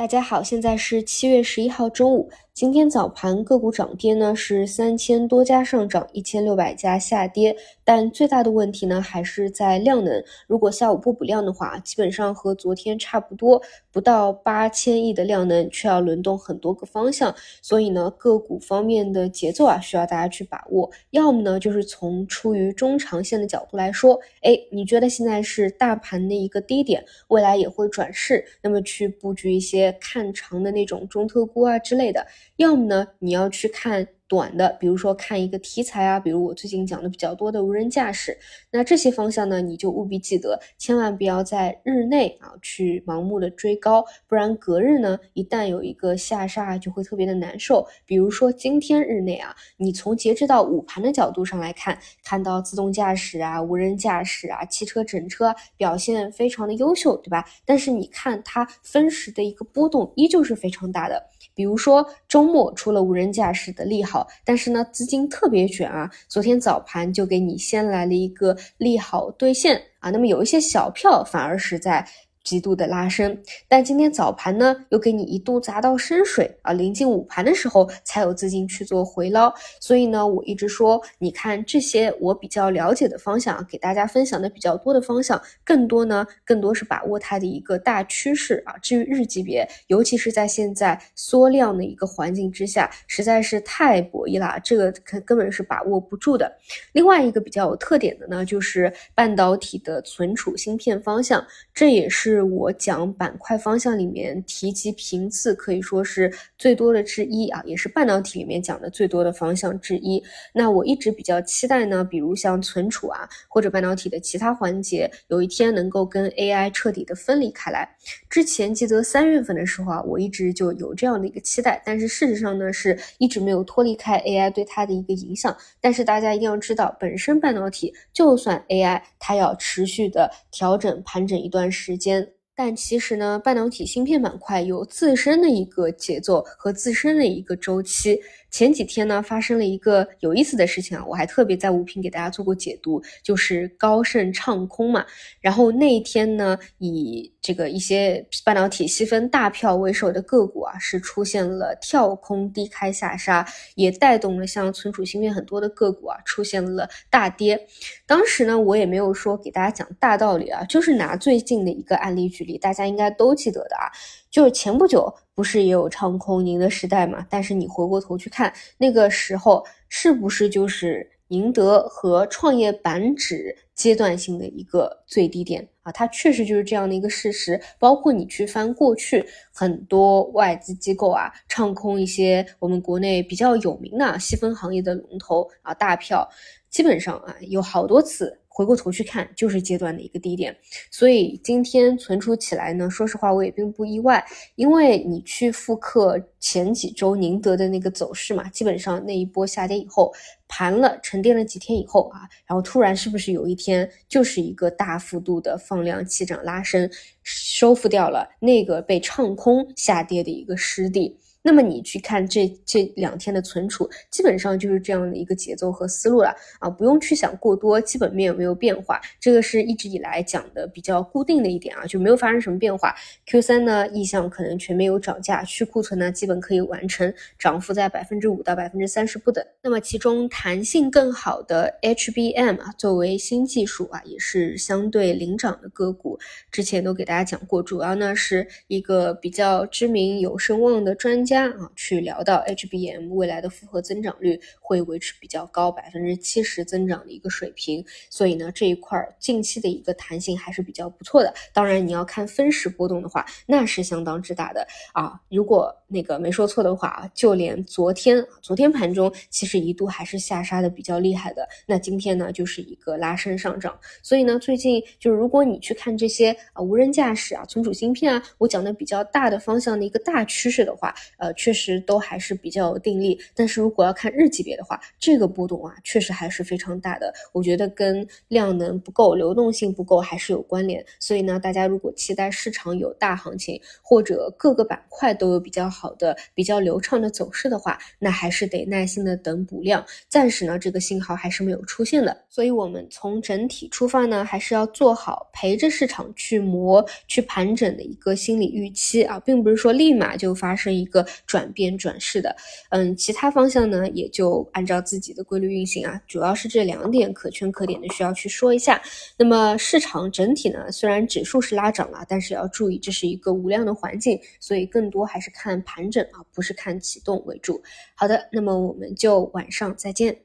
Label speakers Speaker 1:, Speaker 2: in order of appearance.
Speaker 1: 大家好，现在是七月十一号中午。今天早盘个股涨跌呢是三千多家上涨，一千六百家下跌。但最大的问题呢还是在量能。如果下午不补量的话，基本上和昨天差不多，不到八千亿的量能，却要轮动很多个方向。所以呢，个股方面的节奏啊，需要大家去把握。要么呢，就是从出于中长线的角度来说，哎，你觉得现在是大盘的一个低点，未来也会转势，那么去布局一些。看长的那种中特估啊之类的，要么呢，你要去看。短的，比如说看一个题材啊，比如我最近讲的比较多的无人驾驶，那这些方向呢，你就务必记得，千万不要在日内啊去盲目的追高，不然隔日呢，一旦有一个下杀，就会特别的难受。比如说今天日内啊，你从截止到午盘的角度上来看，看到自动驾驶啊、无人驾驶啊、汽车整车表现非常的优秀，对吧？但是你看它分时的一个波动依旧是非常大的。比如说周末除了无人驾驶的利好，但是呢资金特别卷啊，昨天早盘就给你先来了一个利好兑现啊，那么有一些小票反而是在。极度的拉升，但今天早盘呢，又给你一度砸到深水啊！临近午盘的时候，才有资金去做回捞。所以呢，我一直说，你看这些我比较了解的方向，给大家分享的比较多的方向，更多呢，更多是把握它的一个大趋势啊。至于日级别，尤其是在现在缩量的一个环境之下，实在是太博弈了，这个根根本是把握不住的。另外一个比较有特点的呢，就是半导体的存储芯片方向，这也是。是我讲板块方向里面提及频次可以说是最多的之一啊，也是半导体里面讲的最多的方向之一。那我一直比较期待呢，比如像存储啊，或者半导体的其他环节，有一天能够跟 AI 彻底的分离开来。之前记得三月份的时候啊，我一直就有这样的一个期待，但是事实上呢，是一直没有脱离开 AI 对它的一个影响。但是大家一定要知道，本身半导体就算 AI，它要持续的调整盘整一段时间。但其实呢，半导体芯片板块有自身的一个节奏和自身的一个周期。前几天呢，发生了一个有意思的事情啊，我还特别在五评给大家做过解读，就是高盛唱空嘛。然后那一天呢，以这个一些半导体细分大票为首的个股啊，是出现了跳空低开下杀，也带动了像存储芯片很多的个股啊，出现了大跌。当时呢，我也没有说给大家讲大道理啊，就是拿最近的一个案例举例，大家应该都记得的啊。就是前不久不是也有唱空宁德时代嘛？但是你回过头去看那个时候，是不是就是宁德和创业板指阶段性的一个最低点啊？它确实就是这样的一个事实。包括你去翻过去很多外资机构啊，唱空一些我们国内比较有名的细分行业的龙头啊大票，基本上啊有好多次。回过头去看，就是阶段的一个低点，所以今天存储起来呢，说实话我也并不意外，因为你去复刻前几周宁德的那个走势嘛，基本上那一波下跌以后盘了沉淀了几天以后啊，然后突然是不是有一天就是一个大幅度的放量起涨拉升，收复掉了那个被唱空下跌的一个失地。那么你去看这这两天的存储，基本上就是这样的一个节奏和思路了啊，不用去想过多基本面有没有变化，这个是一直以来讲的比较固定的一点啊，就没有发生什么变化。Q 三呢，意向可能全面有涨价，去库存呢基本可以完成，涨幅在百分之五到百分之三十不等。那么其中弹性更好的 HBM 啊，作为新技术啊，也是相对领涨的个股，之前都给大家讲过，主要呢是一个比较知名有声望的专。家啊，去聊到 HBM 未来的复合增长率会维持比较高，百分之七十增长的一个水平，所以呢这一块近期的一个弹性还是比较不错的。当然你要看分时波动的话，那是相当之大的啊。如果那个没说错的话啊，就连昨天昨天盘中其实一度还是下杀的比较厉害的，那今天呢就是一个拉升上涨。所以呢最近就是如果你去看这些啊无人驾驶啊存储芯片啊，我讲的比较大的方向的一个大趋势的话。呃，确实都还是比较有定力，但是如果要看日级别的话，这个波动啊，确实还是非常大的。我觉得跟量能不够、流动性不够还是有关联。所以呢，大家如果期待市场有大行情，或者各个板块都有比较好。好的、比较流畅的走势的话，那还是得耐心的等补量。暂时呢，这个信号还是没有出现的，所以我们从整体出发呢，还是要做好陪着市场去磨、去盘整的一个心理预期啊，并不是说立马就发生一个转变转势的。嗯，其他方向呢，也就按照自己的规律运行啊，主要是这两点可圈可点的需要去说一下。那么市场整体呢，虽然指数是拉涨了，但是要注意这是一个无量的环境，所以更多还是看盘整啊，不是看启动为主。好的，那么我们就晚上再见。